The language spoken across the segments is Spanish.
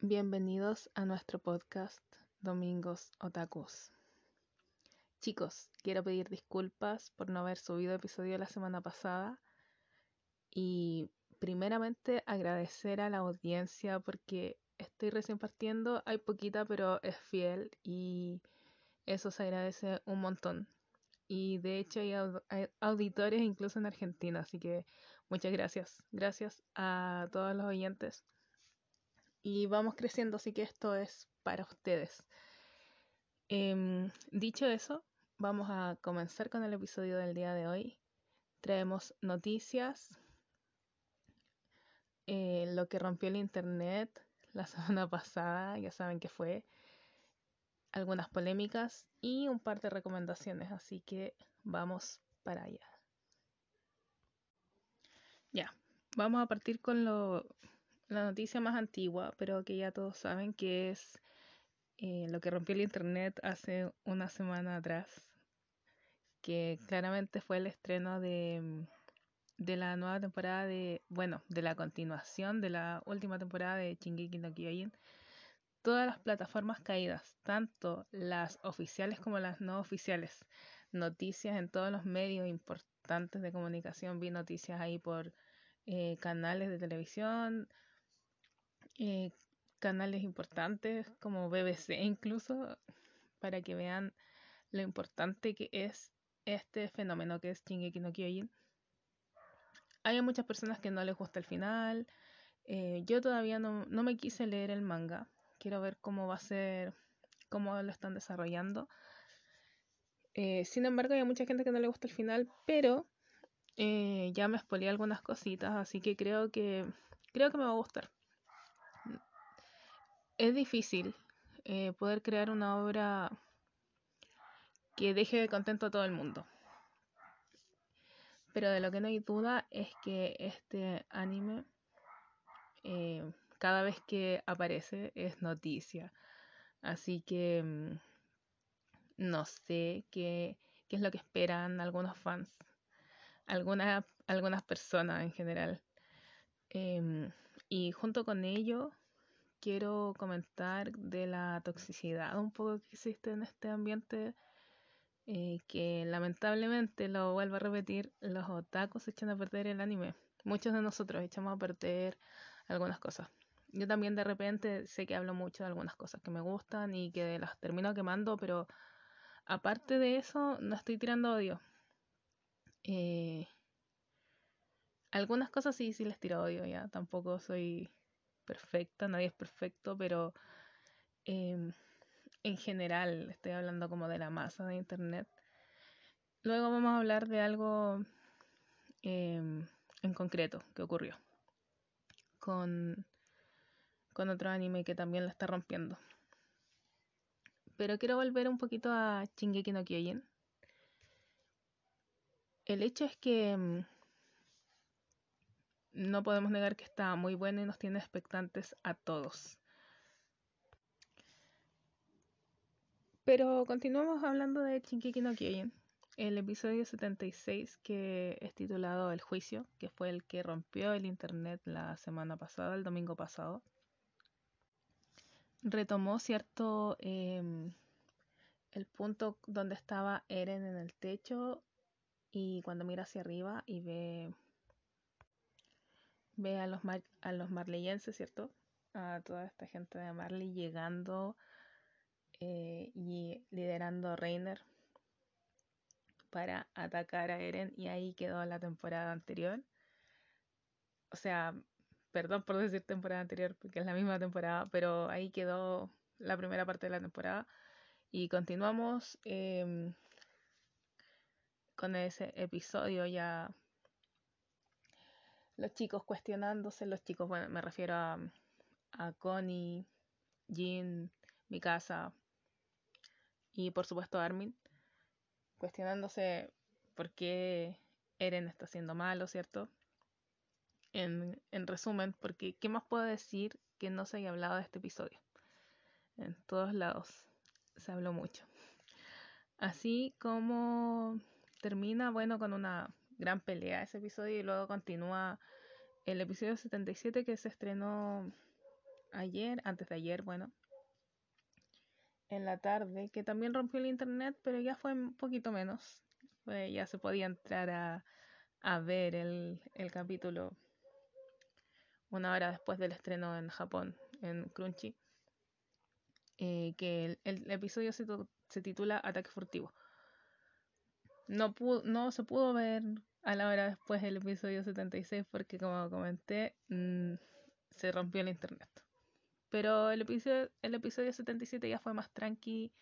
Bienvenidos a nuestro podcast Domingos Otakus. Chicos, quiero pedir disculpas por no haber subido episodio la semana pasada y primeramente agradecer a la audiencia porque estoy recién partiendo, hay poquita pero es fiel y eso se agradece un montón. Y de hecho hay, auditores incluso en Argentina, así que muchas gracias. Gracias a todos los oyentes y vamos creciendo, así que esto es para ustedes. Em, dicho eso, vamos a comenzar con el episodio del día de hoy. Traemos noticias, eh, lo que rompió el internet la semana pasada, ya saben que fue, algunas polémicas y un par de recomendaciones, así que vamos para allá. Ya, vamos a partir con lo la noticia más antigua, pero que ya todos saben que es eh, lo que rompió el internet hace una semana atrás, que claramente fue el estreno de, de la nueva temporada de, bueno, de la continuación de la última temporada de Shingeki no Kyojin. Todas las plataformas caídas, tanto las oficiales como las no oficiales. Noticias en todos los medios importantes de comunicación. Vi noticias ahí por eh, canales de televisión, eh, canales importantes como BBC incluso para que vean lo importante que es este fenómeno que es Shingeki no Kyojin. Hay muchas personas que no les gusta el final. Eh, yo todavía no, no, me quise leer el manga. Quiero ver cómo va a ser, cómo lo están desarrollando. Eh, sin embargo, hay mucha gente que no le gusta el final, pero ya me spoileé algunas cositas, así que creo que creo que me va a gustar es difícil eh, poder crear una obra que deje contento a todo el mundo. Pero de lo que no hay duda es que este anime, eh, cada vez que aparece, es noticia. Así que mm, no sé qué, qué, es lo que esperan algunos fans, algunas, algunas personas en general. Em, y junto con ello, quiero comentar de la toxicidad un poco que existe en este ambiente eh, que lamentablemente, lo vuelvo a repetir, los otakus echan a perder el anime. Muchos de nosotros echamos a perder algunas cosas. Yo también de repente sé que hablo mucho de algunas cosas que me gustan y que las termino quemando, pero aparte de eso, no estoy tirando odio. Eh, algunas cosas sí, sí les tiro odio, ya. Tampoco soy perfecta, nadie es perfecto, pero em, en general estoy hablando como de la masa de Internet. Luego vamos a hablar de algo em, en concreto que ocurrió con, con otro anime que también la está rompiendo. Pero quiero volver un poquito a Shingeki no Kyojin. El hecho es que em, no podemos negar que está muy buena y nos tiene expectantes a todos. Pero continuamos hablando de Shinkeki no Kyojin, el episodio 76 que es titulado El juicio, que fue el que rompió el internet la semana pasada, el domingo pasado. Retomó cierto em, el punto donde estaba Eren en el techo y cuando mira hacia arriba y ve ve a los, a los marleyenses, ¿cierto? A toda esta gente de Marley llegando eh, y liderando a Reiner para atacar a Eren y ahí quedó la temporada anterior. O sea, perdón por decir temporada anterior porque es la misma temporada, pero ahí quedó la primera parte de la temporada y continuamos em, con ese episodio ya los chicos cuestionándose, los chicos, bueno, me refiero a, a Connie, Jean, Mikasa y por supuesto Armin, cuestionándose por qué Eren está haciendo malo, ¿cierto? En, en resumen, porque ¿qué más puedo decir que no se haya hablado de este episodio? En todos lados se habló mucho. Así como termina, bueno, con una gran pelea ese episodio y luego continúa el episodio 77 que se estrenó ayer, antes de ayer, bueno, en la tarde, que también rompió el internet, pero ya fue un poquito menos. ya se podía entrar a, a ver el, el, capítulo una hora después del estreno en Japón, en Crunchy. Eh, que el, episodio se, se, titula Ataque Furtivo. No, no se pudo ver a la hora después del episodio 76 porque como comenté mm, se rompió el internet. Pero el episodio, el episodio 77 ya fue más tranqui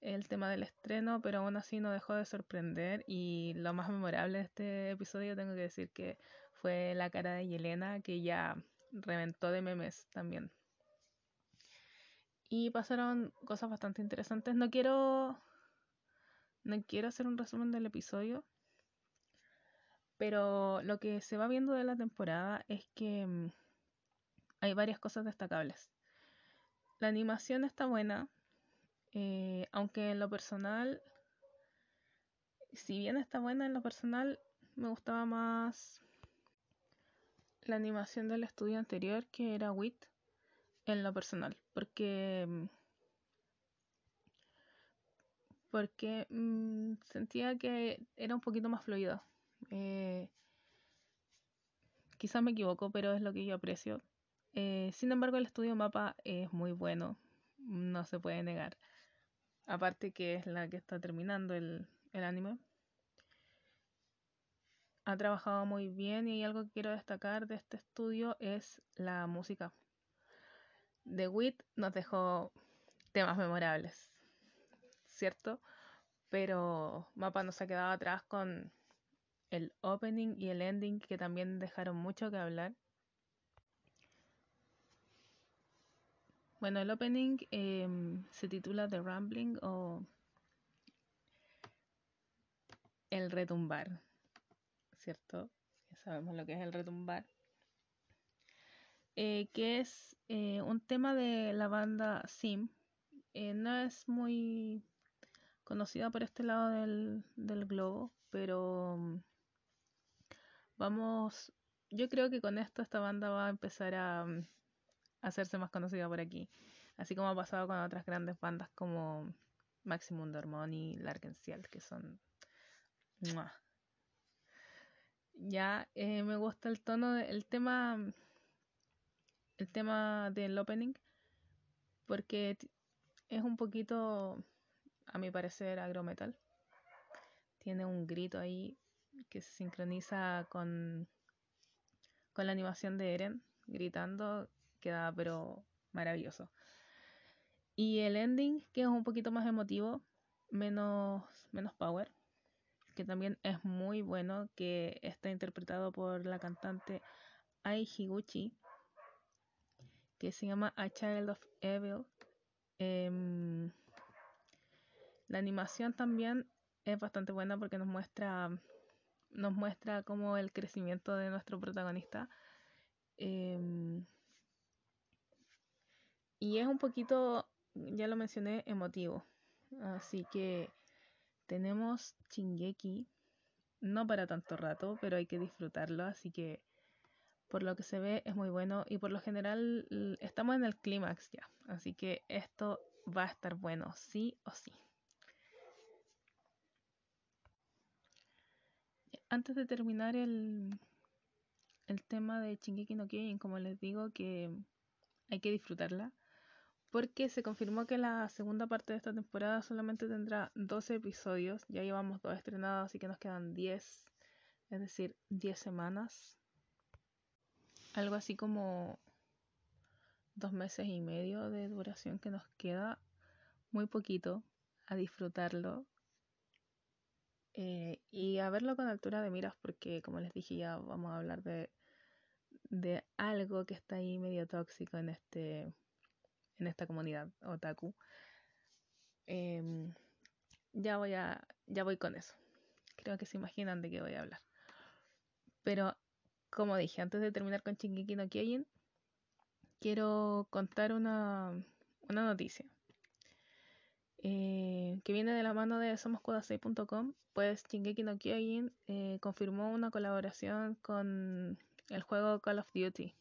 el tema del estreno, pero aún así no dejó de sorprender y lo más memorable de este episodio tengo que decir que fue la cara de Yelena que ya reventó de memes también. Y pasaron cosas bastante interesantes. No quiero no quiero hacer un resumen del episodio pero lo que se va viendo de la temporada es que mm, hay varias cosas destacables. La animación está buena, eh, aunque en lo personal, si bien está buena en lo personal, me gustaba más la animación del estudio anterior que era WIT en lo personal, porque porque mm, sentía que era un poquito más fluido. Eh, quizás me equivoco, pero es lo que yo aprecio. Eh, sin embargo, el estudio Mapa es muy bueno, no se puede negar. Aparte que es la que está terminando el, el anime. Ha trabajado muy bien y algo que quiero destacar de este estudio es la música. The Wit nos dejó temas memorables, ¿cierto? Pero Mapa no se ha quedado atrás con el opening y el ending que también dejaron mucho que hablar. Bueno, el opening em, se titula The Rambling o El retumbar, ¿cierto? Ya sabemos lo que es el retumbar. Eh, que es eh, un tema de la banda Sim. Eh, no es muy conocida por este lado del, del globo, pero vamos, yo creo que con esto esta banda va a empezar a, mm, hacerse más conocida por aquí, así como ha pasado con otras grandes bandas como Maximum Dormon y Larkensiel, que son... Ya eh, me gusta el tono, el tema, el tema del opening, porque es un poquito, a mi parecer, agrometal. Tiene un grito ahí que se sincroniza con, con la animación de Eren gritando, queda pero maravilloso. Y el ending, que es un poquito más emotivo, menos, menos power, que también es muy bueno, que está interpretado por la cantante Ai Higuchi, que se llama A Child of Evil. Em, la animación también es bastante buena porque nos muestra nos muestra como el crecimiento de nuestro protagonista. Em, y es un poquito, ya lo mencioné, emotivo. Así que tenemos Chingeki, no para tanto rato, pero hay que disfrutarlo. Así que por lo que se ve es muy bueno y por lo general estamos en el clímax ya. Así que esto va a estar bueno, sí o sí. antes de terminar el, el tema de Shingeki no Kyojin, como les digo, que hay que disfrutarla, porque se confirmó que la segunda parte de esta temporada solamente tendrá 12 episodios, ya llevamos dos estrenados, así que nos quedan 10, es decir, 10 semanas. Algo así como dos meses y medio de duración que nos queda, muy poquito, a disfrutarlo. Eh, y a verlo con altura de miras porque como les dije ya vamos a hablar de, de algo que está ahí medio tóxico en este en esta comunidad otaku. Em, ya voy a ya voy con eso. Creo que se imaginan de qué voy a hablar. Pero como dije antes de terminar con Shingeki no Kyojin quiero contar una, una noticia. Eh, que viene de la mano de somoscudasei.com, pues Shingeki no Kyojin eh, confirmó una colaboración con el juego Call of Duty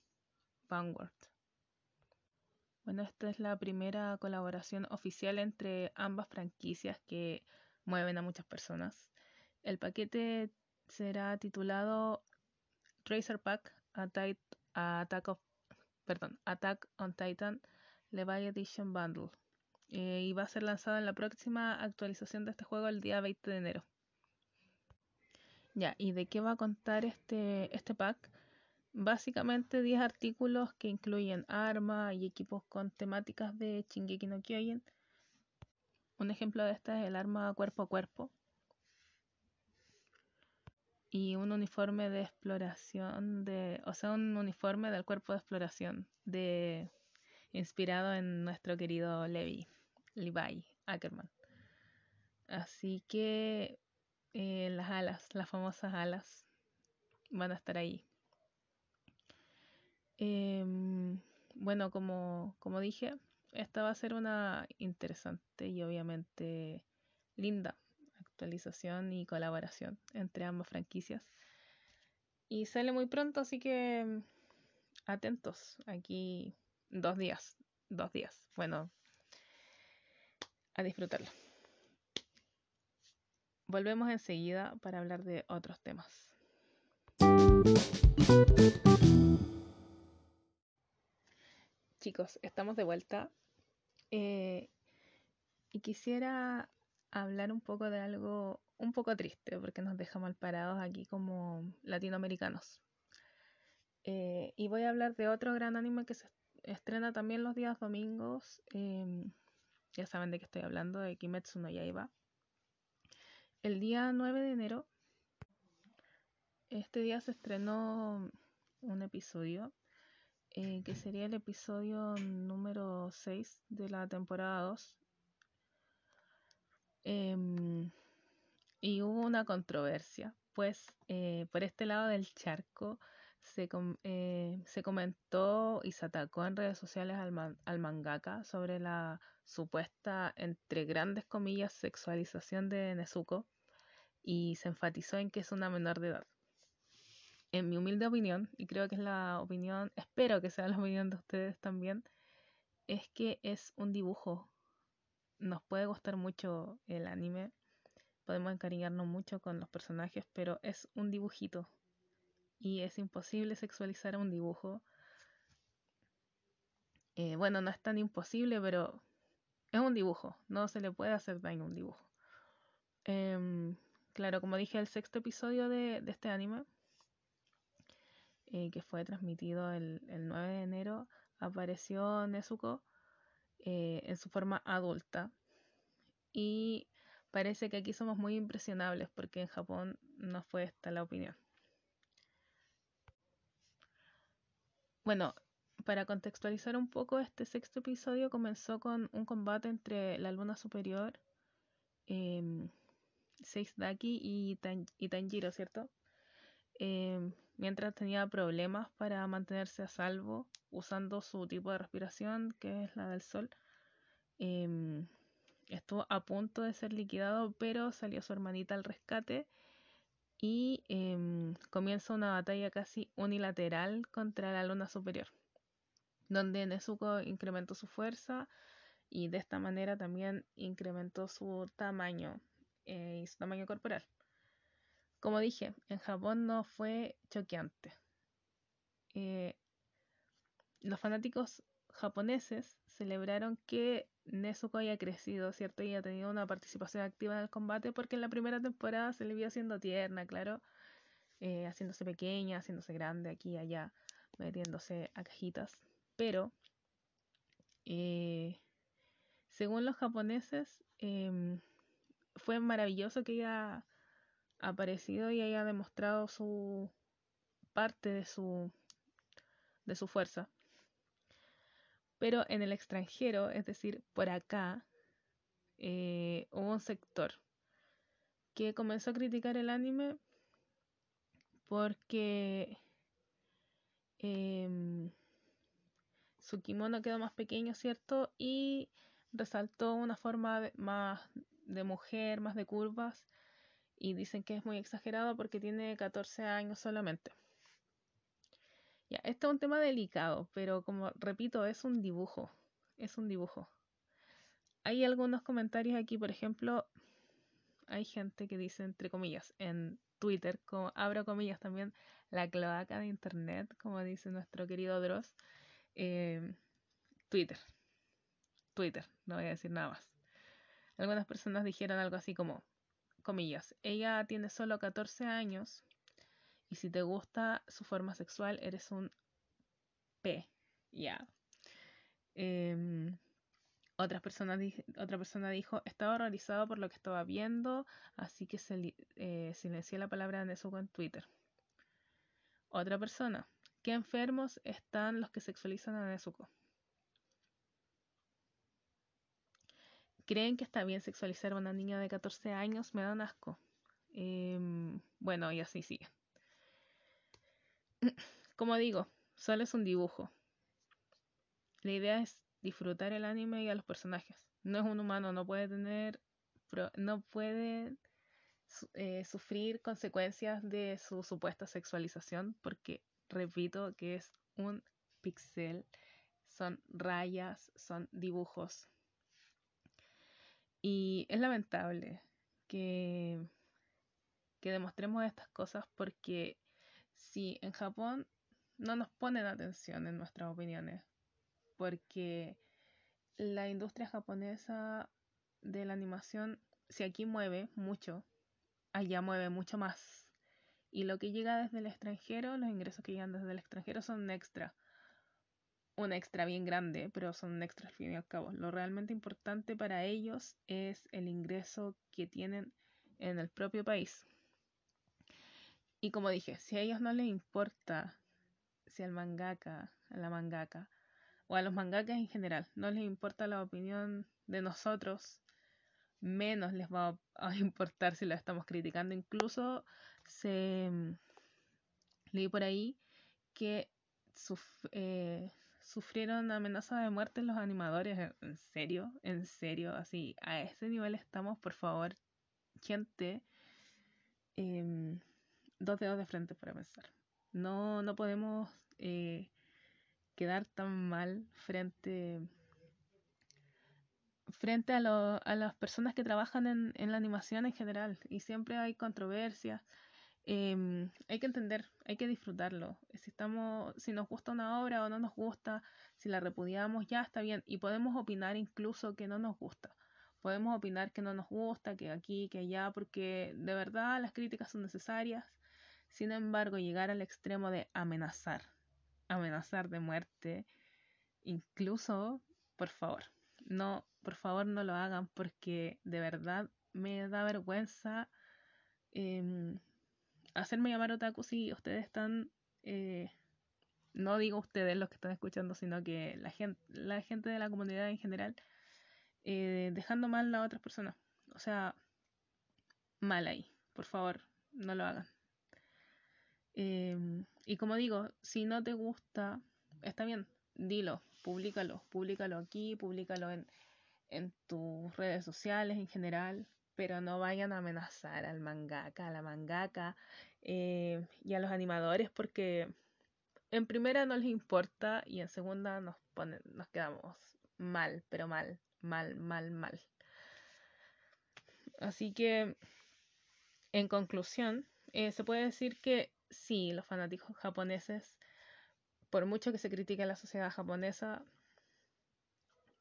Vanguard. Bueno, esta es la primera colaboración oficial entre ambas franquicias que mueven a muchas personas. El paquete será titulado Tracer Pack Attack, Attack on Titan Levi Edition Bundle eh, y va a ser lanzado en la próxima actualización de este juego el día 20 de enero. Ya, ¿y de qué va a contar este, este pack? Básicamente 10 artículos que incluyen armas y equipos con temáticas de Shingeki no Kyojin. Un ejemplo de esta es el arma cuerpo a cuerpo. Y un uniforme de exploración de. O sea, un uniforme del cuerpo de exploración de. inspirado en nuestro querido Levi. Levi Ackerman. Así que eh, las alas, las famosas alas, van a estar ahí. Em, bueno, como, como dije, esta va a ser una interesante y obviamente linda actualización y colaboración entre ambas franquicias. Y sale muy pronto, así que atentos. Aquí dos días, dos días. Bueno, a disfrutarlo. Volvemos enseguida para hablar de otros temas. Chicos, estamos de vuelta eh, y quisiera hablar un poco de algo un poco triste porque nos deja mal parados aquí como latinoamericanos. Eh, y voy a hablar de otro gran anime que se estrena también los días domingos. Em, ya saben de qué estoy hablando, de Kimetsu no Yaiba. El día 9 de enero, este día se estrenó un episodio, eh, que sería el episodio número 6 de la temporada 2. Em, y hubo una controversia, pues eh, por este lado del charco se, eh, se, comentó y se atacó en redes sociales al, al mangaka sobre la supuesta, entre grandes comillas, sexualización de Nezuko y se enfatizó en que es una menor de edad. En mi humilde opinión, y creo que es la opinión, espero que sea la opinión de ustedes también, es que es un dibujo. Nos puede gustar mucho el anime, podemos encariñarnos mucho con los personajes, pero es un dibujito. Y es imposible sexualizar un dibujo. Eh, bueno, no es tan imposible, pero es un dibujo, no se le puede hacer daño a un dibujo. Em, claro, como dije, el sexto episodio de, este anime, eh, que fue transmitido el, 9 de enero, apareció Nezuko eh, en su forma adulta. Y parece que aquí somos muy impresionables porque en Japón no fue esta la opinión. Bueno, para contextualizar un poco, este sexto episodio comenzó con un combate entre la luna superior, eh, Daki y, Tanjiro, ¿cierto? Em, mientras tenía problemas para mantenerse a salvo usando su tipo de respiración, que es la del sol. Em, estuvo a punto de ser liquidado, pero salió su hermanita al rescate y comienza una batalla casi unilateral contra la luna superior donde Nezuko incrementó su fuerza y de esta manera también incrementó su tamaño eh, y su tamaño corporal. Como dije, en Japón no fue choqueante. Eh, los fanáticos japoneses celebraron que Nezuko haya crecido, ¿cierto? Y haya tenido una participación activa en el combate porque en la primera temporada se le vio siendo tierna, claro, eh, haciéndose pequeña, haciéndose grande aquí y allá, metiéndose a cajitas. Pero, eh, según los japoneses, em, fue maravilloso que haya aparecido y haya demostrado su parte de su, de su fuerza. Pero en el extranjero, es decir, por acá, eh, hubo un sector que comenzó a criticar el anime porque em, su kimono quedó más pequeño, ¿cierto? Y resaltó una forma más de mujer, más de curvas, y dicen que es muy exagerado porque tiene 14 años solamente. Ya, este es un tema delicado, pero como repito, es un dibujo, es un dibujo. Hay algunos comentarios aquí, por ejemplo, hay gente que dice, entre comillas, en Twitter, como abro comillas también, la cloaca de Internet, como dice nuestro querido Dross, eh, Twitter. Twitter, no voy a decir nada más. Algunas personas dijeron algo así como, ella tiene solo 14 años y si te gusta su forma sexual eres un P, ya. Em, otra persona dijo, estaba horrorizado por lo que estaba viendo, así que se, eh, silenció la palabra Nezuko en Twitter. Otra persona, qué enfermos están los que sexualizan a Nezuko. ¿Creen que está bien sexualizar a una niña de 14 años? Me dan asco. Em, bueno, y así sigue. Como digo, solo es un dibujo. La idea es disfrutar el anime y a los personajes. No es un humano, no puede tener, no puede eh, sufrir consecuencias de su supuesta sexualización, porque repito que es un pixel, son rayas, son dibujos. Y es lamentable que, que demostremos estas cosas porque si en Japón no nos ponen atención en nuestras opiniones, porque la industria japonesa de la animación, si aquí mueve mucho, allá mueve mucho más. Y lo que llega desde el extranjero, los ingresos que llegan desde el extranjero son extra. Un extra bien grande, pero son extra al fin y al cabo. Lo realmente importante para ellos es el ingreso que tienen en el propio país. Y como dije, si a ellos no les importa si al mangaka, a la mangaka, o a los mangakas en general. No les importa la opinión de nosotros, menos les va a importar si la estamos criticando. Incluso se mm, leí por ahí que eh, sufrieron amenaza de muerte los animadores. ¿En serio? ¿En serio? Así, a ese nivel estamos, por favor, gente. Em, dos dedos de frente para pensar. No, no podemos eh, quedar tan mal frente, frente a, a las personas que trabajan en, en, la animación en general. Y siempre hay controversias. Em, hay que entender, hay que disfrutarlo. Si, estamos, si nos gusta una obra o no nos gusta, si la repudiamos, ya está bien. Y podemos opinar incluso que no nos gusta. Podemos opinar que no nos gusta, que aquí, que allá, porque de verdad las críticas son necesarias. Sin embargo, llegar al extremo de amenazar amenazar de muerte, incluso, por favor, no, por favor no lo hagan porque de verdad me da vergüenza em, hacerme llamar otaku si ustedes están, eh, no digo ustedes los que están escuchando, sino que la gente, la gente de la comunidad en general, eh, dejando mal a otras personas. O sea, mal ahí. Por favor, no lo hagan. Em, y como digo, si no te gusta, está bien, dilo, públicalo, públicalo aquí, públicalo en, en tus redes sociales en general, pero no vayan a amenazar al mangaka, a la mangaka eh, y a los animadores porque en primera no les importa y en segunda nos ponen, nos quedamos mal, pero mal, mal, mal, mal. Así que, en conclusión, eh, se puede decir que sí, los fanáticos japoneses, por mucho que se critique la sociedad japonesa,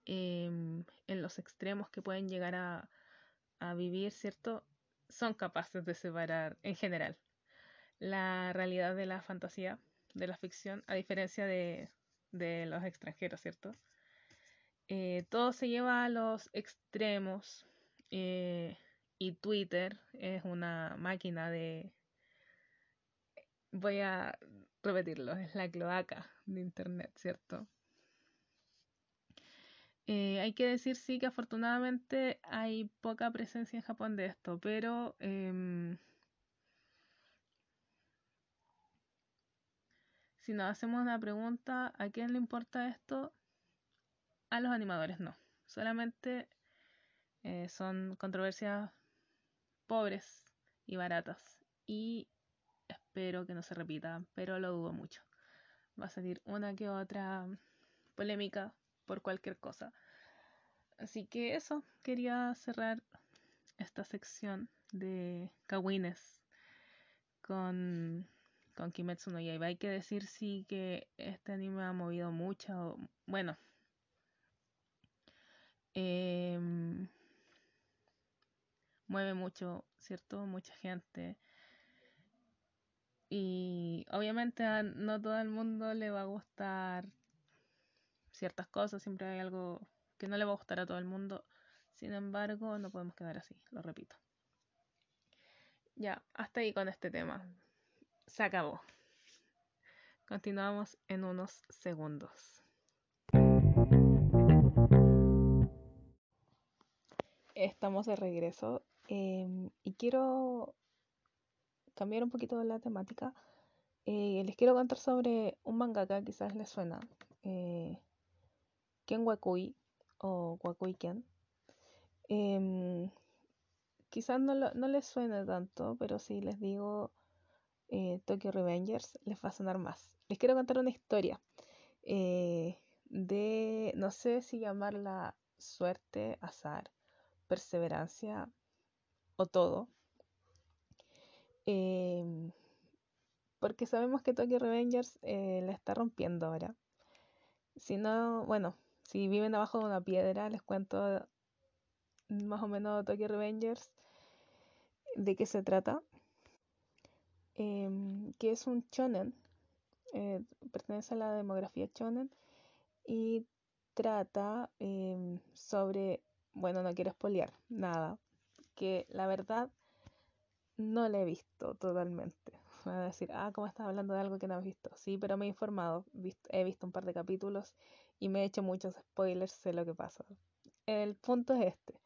em, en los extremos que pueden llegar a, a vivir, ¿cierto? Son capaces de separar, en general, la realidad de la fantasía, de la ficción, a diferencia de, de los extranjeros, ¿cierto? Eh, todo se lleva a los extremos eh, y Twitter es una máquina de, voy a repetirlo, es la cloaca de Internet, ¿cierto? Eh, hay que decir sí que afortunadamente hay poca presencia en Japón de esto, pero em, si nos hacemos una pregunta, ¿a quién le importa esto? A los animadores no. Solamente eh, son controversias pobres y baratas. Y espero que no se repita, pero lo dudo mucho. Va a salir una que otra polémica por cualquier cosa. Así que eso, quería cerrar esta sección de Kawines con, con Kimetsu no Yaiba. Hay que decir sí que este anime ha movido mucho, bueno, em, mueve mucho, ¿cierto? Mucha gente. Y obviamente a no todo el mundo le va a gustar ciertas cosas, siempre hay algo que no le va a gustar a todo el mundo. Sin embargo, no podemos quedar así, lo repito. Ya, hasta ahí con este tema. Se acabó. Continuamos en unos segundos. Estamos de regreso em, y quiero cambiar un poquito la temática. Eh, les quiero contar sobre un mangaka, quizás les suena, eh, Ken Wakui o Wakui Ken. Em, quizás no, no les suene tanto, pero si les digo eh, Tokyo Revengers, les va a sonar más. Les quiero contar una historia eh, de, no sé si llamarla suerte, azar, perseverancia o todo. Em, porque sabemos que Tokyo Revengers eh, la está rompiendo ahora. Si no, bueno, si viven abajo de una piedra, les cuento más o menos Tokyo Revengers de qué se trata. Em, que es un chonen, eh, pertenece a la demografía chonen y trata em, sobre, bueno, no quiero espolear nada, que la verdad no le he visto totalmente. Voy a decir, ah, ¿cómo estás hablando de algo que no has visto? Sí, pero me he informado, he visto un par de capítulos y me he hecho muchos spoilers, sé lo que pasa. El punto es este.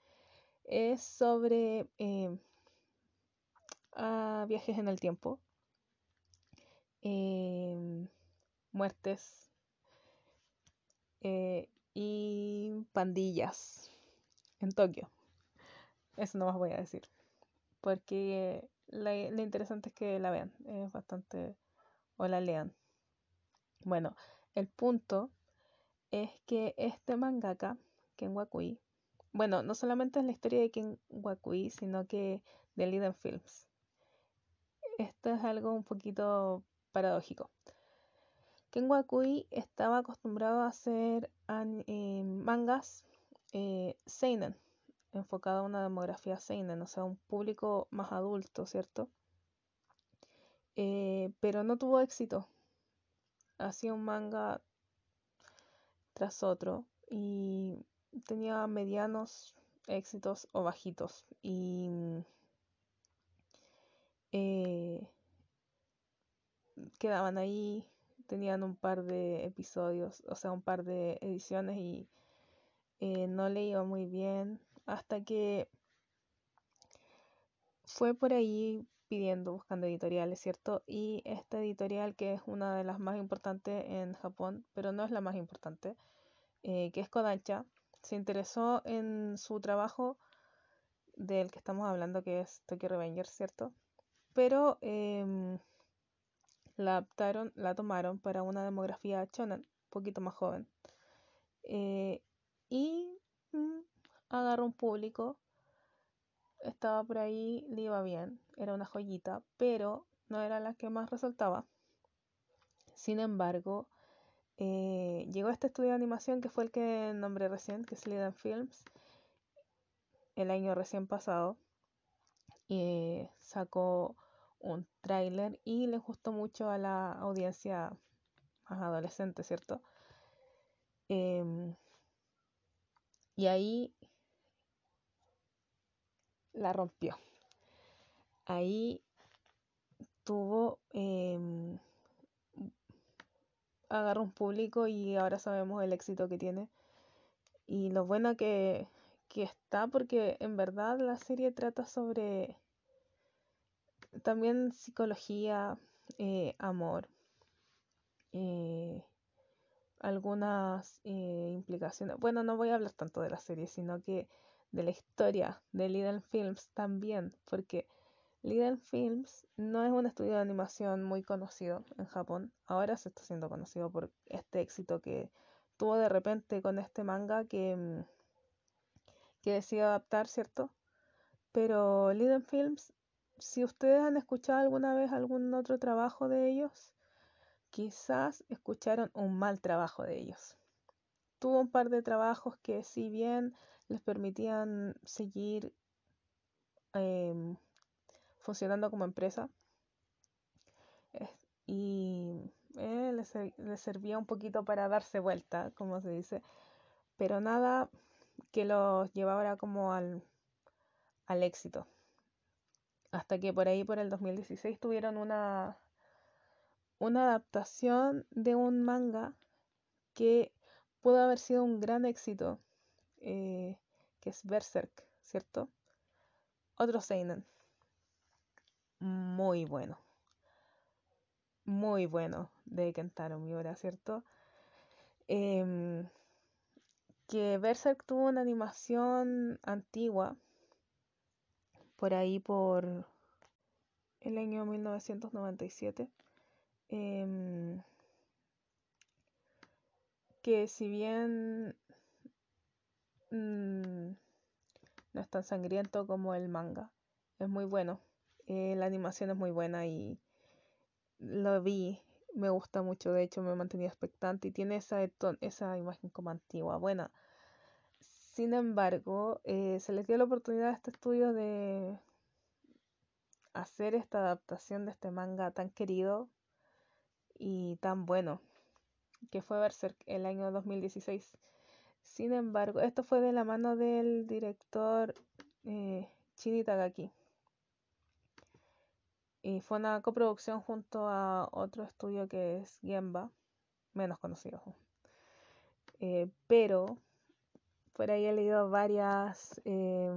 Es sobre em, viajes en el tiempo, em, muertes eh, y pandillas en Tokio. Eso no más voy a decir. Porque lo interesante es que la vean. Es bastante... o la lean. Bueno, el punto es que este mangaka, Ken Wakui, bueno, no solamente es la historia de Ken Wakui, sino que de Liden Films esto es algo un poquito paradójico. Ken Wakui estaba acostumbrado a hacer eh, mangas eh, seinen, enfocado a una demografía seinen, o sea, un público más adulto, ¿cierto? Eh, pero no tuvo éxito. Hacía un manga tras otro y tenía medianos éxitos o bajitos. Y eh, quedaban ahí, tenían un par de episodios, o sea, un par de ediciones y eh, no le iba muy bien hasta que fue por ahí pidiendo, buscando editoriales, ¿cierto? Y esta editorial, que es una de las más importantes en Japón, pero no es la más importante, eh, que es Kodansha, se interesó en su trabajo del que estamos hablando, que es Tokyo Revengers, ¿cierto? Pero em, la adaptaron, la tomaron para una demografía chonan, un poquito más joven. Eh, y mm, agarró un público, estaba por ahí, le iba bien, era una joyita, pero no era la que más resaltaba. Sin embargo, eh, llegó este estudio de animación que fue el que nombré recién, que es Liden Films, el año recién pasado. Y sacó un tráiler y le gustó mucho a la audiencia más adolescente, ¿cierto? Em, y ahí la rompió. Ahí tuvo, eh, agarró un público y ahora sabemos el éxito que tiene. Y lo bueno que, que está porque en verdad la serie trata sobre también psicología, eh, amor, eh, algunas eh, implicaciones. Bueno, no voy a hablar tanto de la serie, sino que de la historia de Liden Films también, porque Liden Films no es un estudio de animación muy conocido en Japón. Ahora se está siendo conocido por este éxito que tuvo de repente con este manga que, mm, que decidió adaptar, ¿cierto? Pero Liden Films, si ustedes han escuchado alguna vez algún otro trabajo de ellos, quizás escucharon un mal trabajo de ellos. Tuvo un par de trabajos que si bien les permitían seguir em, funcionando como empresa y eh, les, servía un poquito para darse vuelta, como se dice, pero nada que los llevara como al, al éxito. Hasta que por ahí, por el 2016, tuvieron una, una adaptación de un manga que pudo haber sido un gran éxito, eh, que es Berserk, ¿cierto? Otro Seinen. Muy bueno. Muy bueno de Kentaro Miura, ¿cierto? Em, que Berserk tuvo una animación antigua, por ahí por el año 1997. Em, que si bien mm, no es tan sangriento como el manga, es muy bueno. Eh, la animación es muy buena y lo vi, me gusta mucho, de hecho me he mantenido expectante y tiene esa, esa imagen como antigua. Bueno, sin embargo, eh, se les dio la oportunidad a este estudio de hacer esta adaptación de este manga tan querido y tan bueno, que fue Berserk el año 2016. Sin embargo, esto fue de la mano del director eh, Tagaki. Y fue una coproducción junto a otro estudio que es Gemba, menos conocido. Eh, pero por ahí he leído varias eh,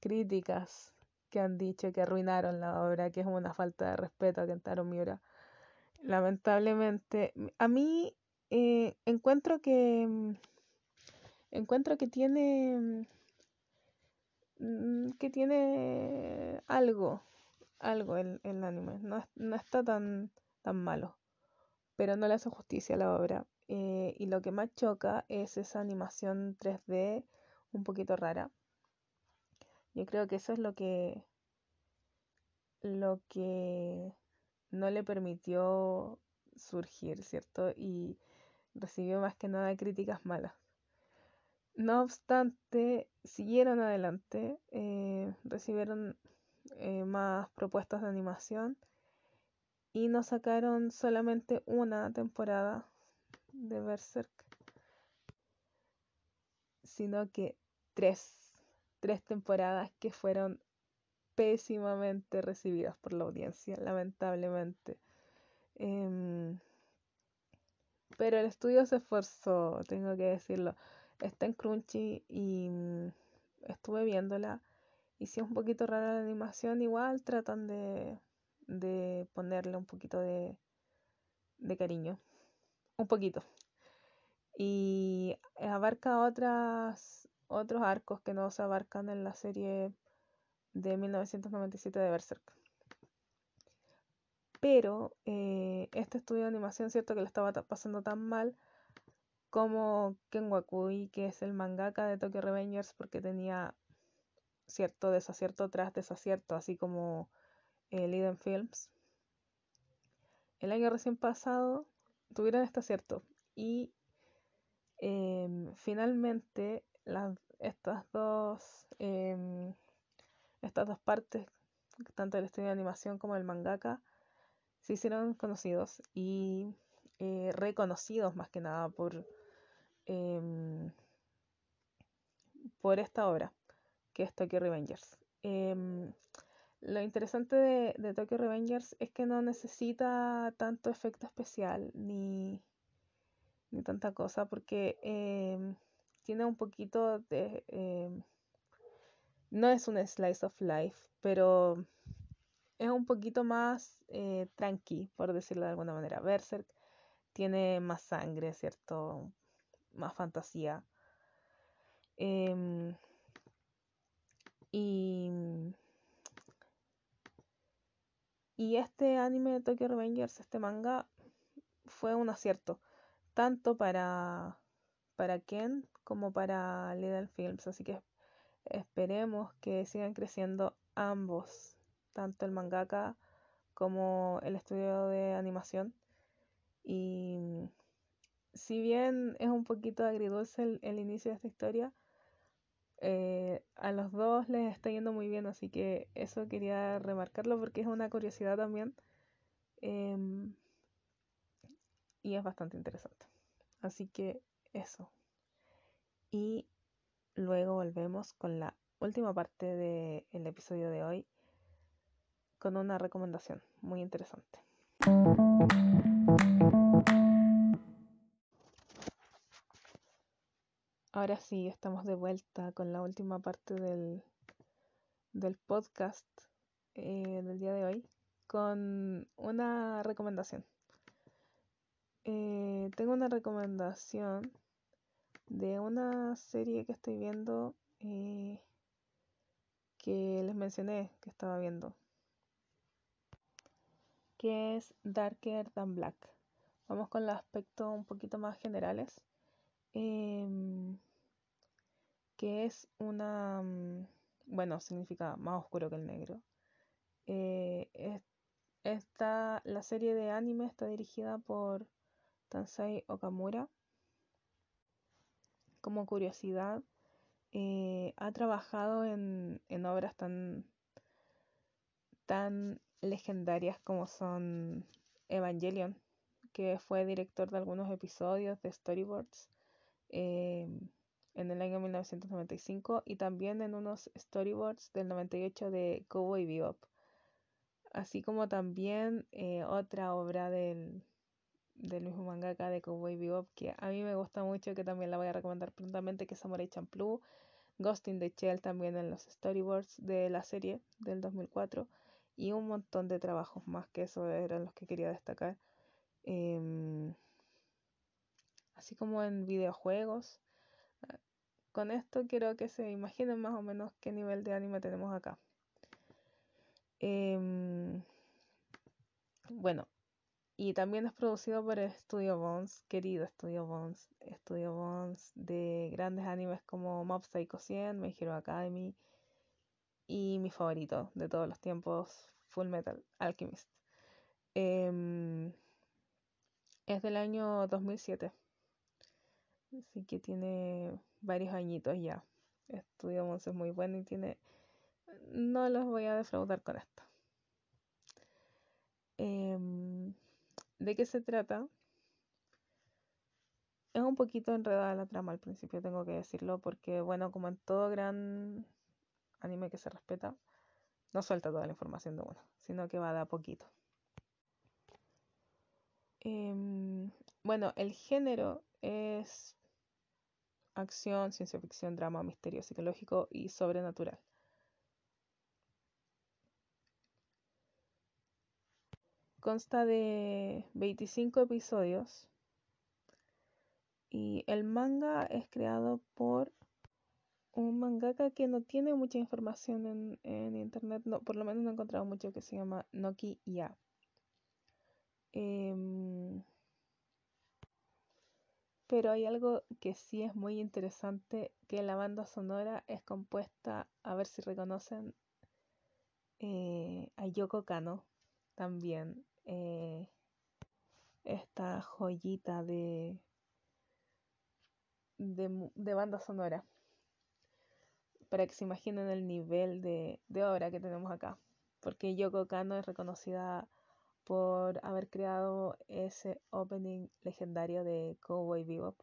críticas que han dicho que arruinaron la obra, que es una falta de respeto a Kentaro Miura lamentablemente, a mí eh, encuentro que mm, encuentro que tiene mm, que tiene algo, algo el, el anime, no, no, está tan, tan malo, pero no le hace justicia a la obra. Eh, y lo que más choca es esa animación 3D un poquito rara. Yo creo que eso es lo que lo que no le permitió surgir, ¿cierto? Y recibió más que nada críticas malas. No obstante, siguieron adelante, eh, recibieron eh, más propuestas de animación y no sacaron solamente una temporada de Berserk, sino que tres, tres temporadas que fueron pésimamente recibidas por la audiencia, lamentablemente. Em, pero el estudio se esforzó, tengo que decirlo. Está en Crunchy y mm, estuve viéndola. Y si es un poquito rara la animación, igual tratan de, de ponerle un poquito de, de cariño. Un poquito. Y abarca otras, otros arcos que no se abarcan en la serie de 1997 de Berserk. Pero eh, este estudio de animación, cierto que le estaba pasando tan mal como Ken Wakui, que es el mangaka de Tokyo Revengers, porque tenía cierto desacierto tras desacierto, así como eh, Liden Films. El año recién pasado tuvieron este acierto y em, finalmente estas dos em, estas dos partes, tanto el estudio de animación como el mangaka, se hicieron conocidos y eh, reconocidos más que nada por, em, por esta obra, que es Tokyo Revengers. Lo interesante de, Tokyo Revengers es que no necesita tanto efecto especial ni, ni tanta cosa, porque em, tiene un poquito de no es un slice of life, pero es un poquito más eh, tranqui, por decirlo de alguna manera. Berserk tiene más sangre, ¿cierto? Más fantasía. Em, y, y este anime de Tokyo Revengers, este manga, fue un acierto, tanto para, para Ken como para Little Films, así que esperemos que sigan creciendo ambos, tanto el mangaka como el estudio de animación. Y si bien es un poquito agridulce el, inicio de esta historia, eh, a los dos les está yendo muy bien, así que eso quería remarcarlo porque es una curiosidad también. Em, y es bastante interesante. Así que eso. Y luego volvemos con la última parte del episodio de hoy con una recomendación muy interesante. Ahora sí, estamos de vuelta con la última parte del, del podcast eh, del día de hoy con una recomendación. Eh, tengo una recomendación de una serie que estoy viendo eh, que les mencioné que estaba viendo que es Darker Than Black. Vamos con los aspectos un poquito más generales. Em, que es una... Mm, bueno, significa más oscuro que el negro. Eh, la serie de anime está dirigida por Tansei Okamura. Como curiosidad, eh, ha trabajado en, en obras tan, tan legendarias como son Evangelion, que fue director de algunos episodios de Storyboards eh, en el año 1995 y también en unos Storyboards del 98 de Cowboy Bebop, así como también eh, otra obra del, del mismo mangaka de Cowboy Bebop que a mí me gusta mucho, que también la voy a recomendar prontamente, que es Samurai Champloo, Ghost in the Shell también en los storyboards de la serie del 2004 y un montón de trabajos más que eso eran los que quería destacar. Em, así como en videojuegos. Ah, con esto quiero que se imaginen más o menos qué nivel de anime tenemos acá. Em, bueno, y también es producido por el Studio Bones, querido Studio Bones, Studio Bones de grandes animes como Mob Psycho 100, My Hero Academy, y mi favorito de todos los tiempos, Full Metal Alchemist. Em, es del año 2007, así que tiene varios añitos ya. Estudio es muy bueno y tiene... No los voy a defraudar con esto. Em, ¿De qué se trata? Es un poquito enredada la trama al principio, tengo que decirlo, porque bueno, como en todo gran anime que se respeta, no suelta toda la información de uno, sino que va de a poquito. Em, bueno, el género es acción, ciencia ficción, drama, misterio psicológico y sobrenatural. Consta de 25 episodios y el manga es creado por un mangaka que no tiene mucha información en, internet, por lo menos no he encontrado mucho, que se llama Noki Ya. Em, pero hay algo que sí es muy interesante, que la banda sonora es compuesta, a ver si reconocen, eh, a Yoko Kano también. Eh, esta joyita de, de banda sonora para que se imaginen el nivel de, obra que tenemos acá. Porque Yoko Kano es reconocida por haber creado ese opening legendario de Cowboy Bebop.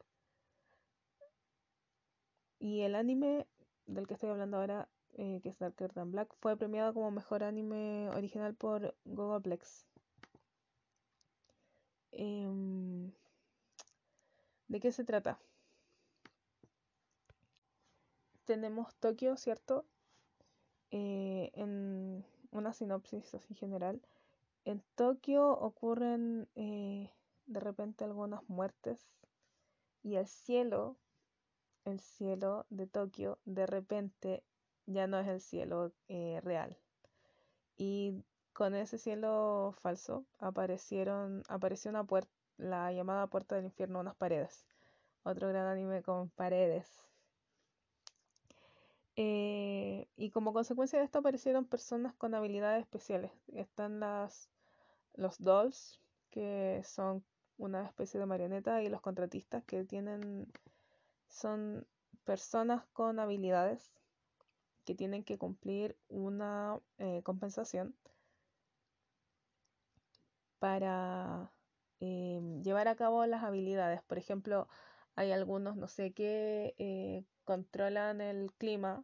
Y el anime del que estoy hablando ahora, eh, que es Darker Than Black, fue premiado como mejor anime original por Gogoplex. Em, ¿De qué se trata? tenemos Tokio, ¿cierto? Eh, en una sinopsis así general. En Tokio ocurren eh, de repente algunas muertes y el cielo, el cielo de Tokio, de repente ya no es el cielo eh, real. Y con ese cielo falso aparecieron, apareció una puerta, la llamada puerta del infierno, unas paredes. Otro gran anime con paredes. Eh, y como consecuencia de esto aparecieron personas con habilidades especiales. Están las los dolls, que son una especie de marioneta, y los contratistas, que tienen son personas con habilidades que tienen que cumplir una eh, compensación para em, llevar a cabo las habilidades. Por ejemplo, hay algunos, no sé qué, eh, controlan el clima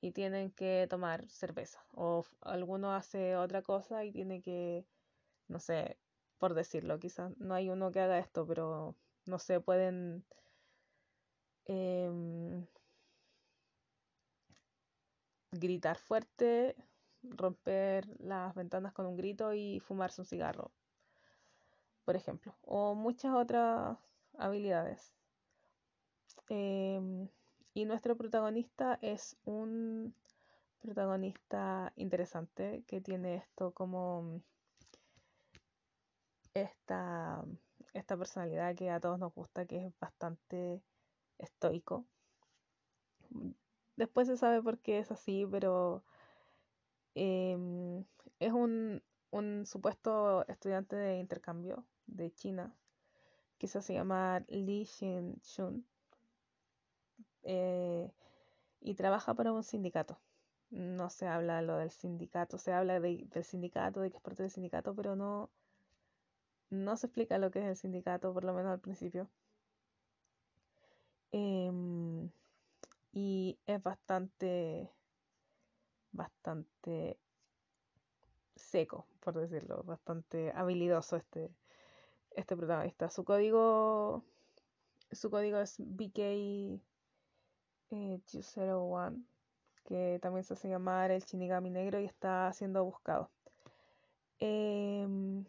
y tienen que tomar cerveza. O alguno hace otra cosa y tiene que, no sé, por decirlo, quizás no hay uno que haga esto, pero no sé, pueden em, gritar fuerte, romper las ventanas con un grito y fumarse un cigarro, por ejemplo. O muchas otras habilidades. Em, y nuestro protagonista es un protagonista interesante que tiene esto como esta, esta personalidad que a todos nos gusta, que es bastante estoico. Después se sabe por qué es así, pero em, es un, un supuesto estudiante de intercambio de China que se llama Li Xin-shun eh, y trabaja para un sindicato. No se habla lo del sindicato, se habla del sindicato, de que es parte del sindicato, pero no, no se explica lo que es el sindicato, por lo menos al principio. Em, y es bastante, bastante seco, por decirlo, bastante habilidoso este, este protagonista. Su código, su código es BK 201, eh, que también se hace llamar el Shinigami Negro y está siendo buscado. Em,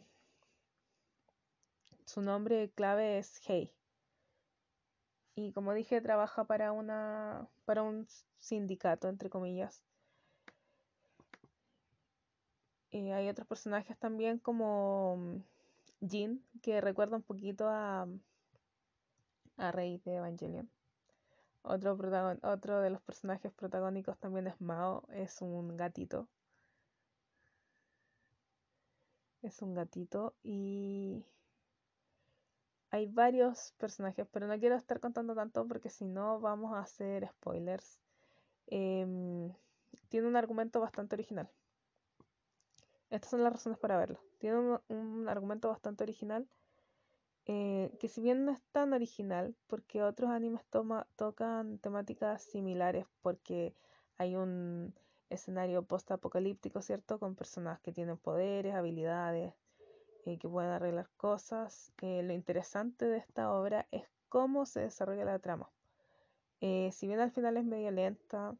su nombre clave es Hei. Y como dije, trabaja para una para un sindicato, entre comillas. Eh, hay otros personajes también como mm, Jin, que recuerda un poquito a, a Rey de Evangelion. Otro, otro de los personajes protagónicos también es Mao, es un gatito. Es un gatito y hay varios personajes, pero no quiero estar contando tanto porque si no vamos a hacer spoilers. Em, tiene un argumento bastante original. Estas son las razones para verlo. Tiene un argumento bastante original eh, que si bien no es tan original, porque otros animes tocan temáticas similares, porque hay un escenario post-apocalíptico, ¿cierto? Con personas que tienen poderes, habilidades, eh, que pueden arreglar cosas. Eh, lo interesante de esta obra es cómo se desarrolla la trama. si bien al final es medio lenta,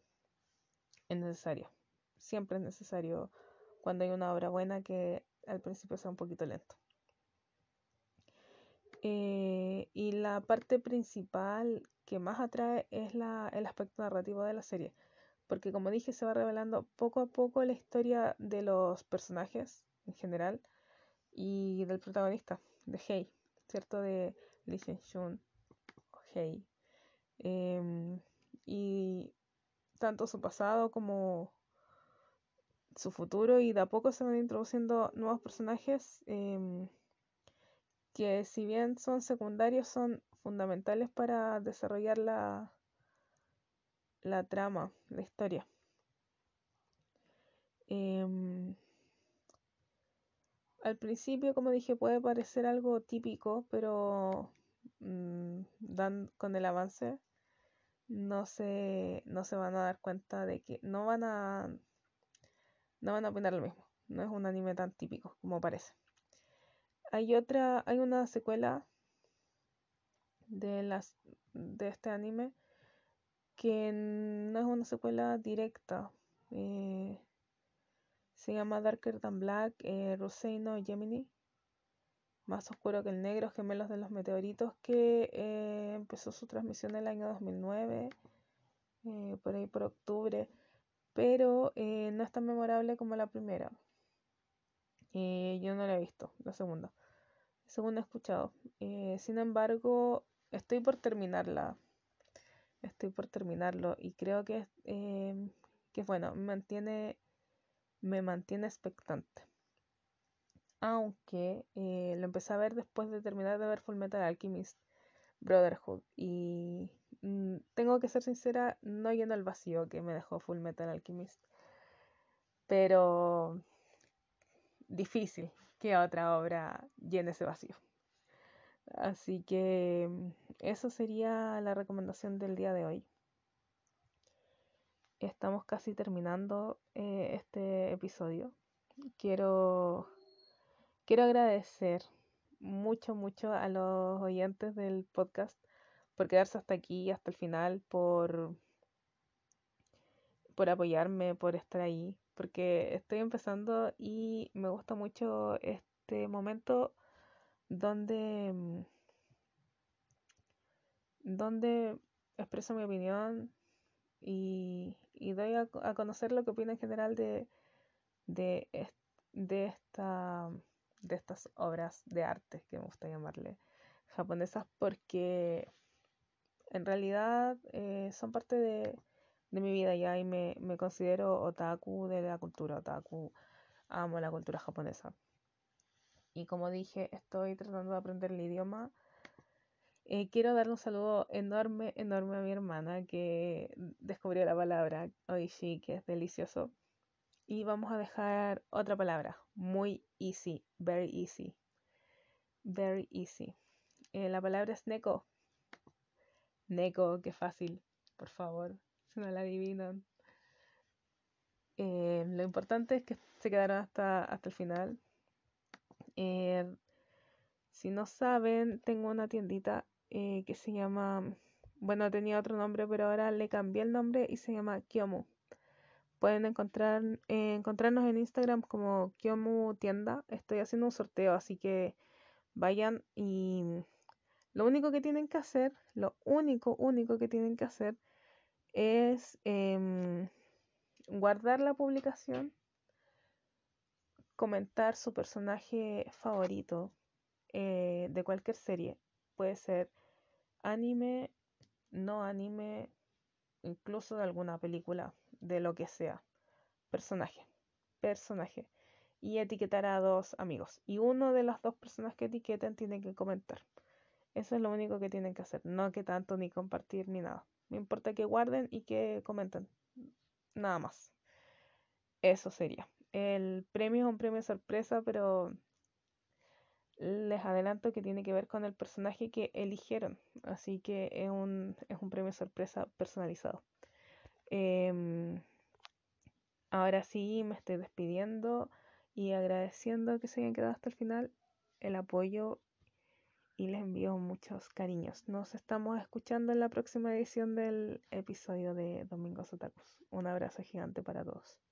es necesario. Siempre es necesario cuando hay una obra buena que al principio sea un poquito lento. Eh, y la parte principal que más atrae es la, el aspecto narrativo de la serie, porque como dije se va revelando poco a poco la historia de los personajes en general y del protagonista, de Hei, ¿cierto? De Lee Shun, Hei. Em, y tanto su pasado como su futuro y de a poco se van introduciendo nuevos personajes. Em, que si bien son secundarios, son fundamentales para desarrollar la, la trama, la historia. Em, al principio, como dije, puede parecer algo típico, pero mm, con el avance no se, no se van a dar cuenta de que no van a no van a opinar lo mismo. No es un anime tan típico como parece. Hay otra, hay una secuela de las de este anime que no es una secuela directa. Eh, se llama Darker Than Black, eh, Roseino Gemini. Más oscuro que el negro, Gemelos de los Meteoritos, que eh, empezó su transmisión en el año 2009, eh, por ahí por octubre, pero eh, no es tan memorable como la primera. yo no la he visto, la segunda. Segunda he escuchado. sin embargo, estoy por terminarla. Estoy por terminarlo y creo que, que bueno, me mantiene, me mantiene expectante aunque eh, lo empecé a ver después de terminar de ver Full Metal Alchemist Brotherhood y mm, tengo que ser sincera, no lleno el vacío que me dejó Full Metal Alchemist, pero difícil que otra obra llene ese vacío. Así que mm, eso sería la recomendación del día de hoy. Estamos casi terminando eh, este episodio. Quiero Quiero agradecer mucho, mucho a los oyentes del podcast por quedarse hasta aquí, hasta el final, por, por apoyarme, por estar ahí, porque estoy empezando y me gusta mucho este momento donde, donde expreso mi opinión y, doy a, conocer lo que opino en general de, de, de esta de estas obras de arte, que me gusta llamarle japonesas, porque en realidad eh, son parte de, mi vida ya y me, considero otaku de la cultura otaku, amo la cultura japonesa. Y como dije, estoy tratando de aprender el idioma. Eh, quiero darle un saludo enorme, enorme a mi hermana que descubrió la palabra oishi, que es delicioso. Y vamos a dejar otra palabra, muy easy, very easy. Very easy. Eh, la palabra es neko. Neko, qué fácil, por favor, no la adivinan. Eh, lo importante es que se quedaron hasta, hasta el final. Eh, si no saben, tengo una tiendita que se llama, bueno, tenía otro nombre, pero ahora le cambié el nombre y se llama Kyomu. Pueden encontrar, eh, encontrarnos en Instagram como Kyomu Tienda. Estoy haciendo un sorteo, así que vayan y lo único que tienen que hacer, lo único, único que tienen que hacer es em, guardar la publicación, comentar su personaje favorito eh, de cualquier serie. Puede ser anime, no anime, incluso de alguna película de lo que sea. Personaje. Personaje. Y etiquetar a dos amigos. Y uno de las dos personas que etiqueten tiene que comentar. Eso es lo único que tienen que hacer. No que tanto ni compartir ni nada. Me importa que guarden y que comenten. Nada más. Eso sería. El premio es un premio sorpresa, pero les adelanto que tiene que ver con el personaje que eligieron. Así que es un, es un premio sorpresa personalizado. Em, ahora sí me estoy despidiendo y agradeciendo que se hayan quedado hasta el final el apoyo y les envío muchos cariños. Nos estamos escuchando en la próxima edición del episodio de Domingos Otakus. Un abrazo gigante para todos.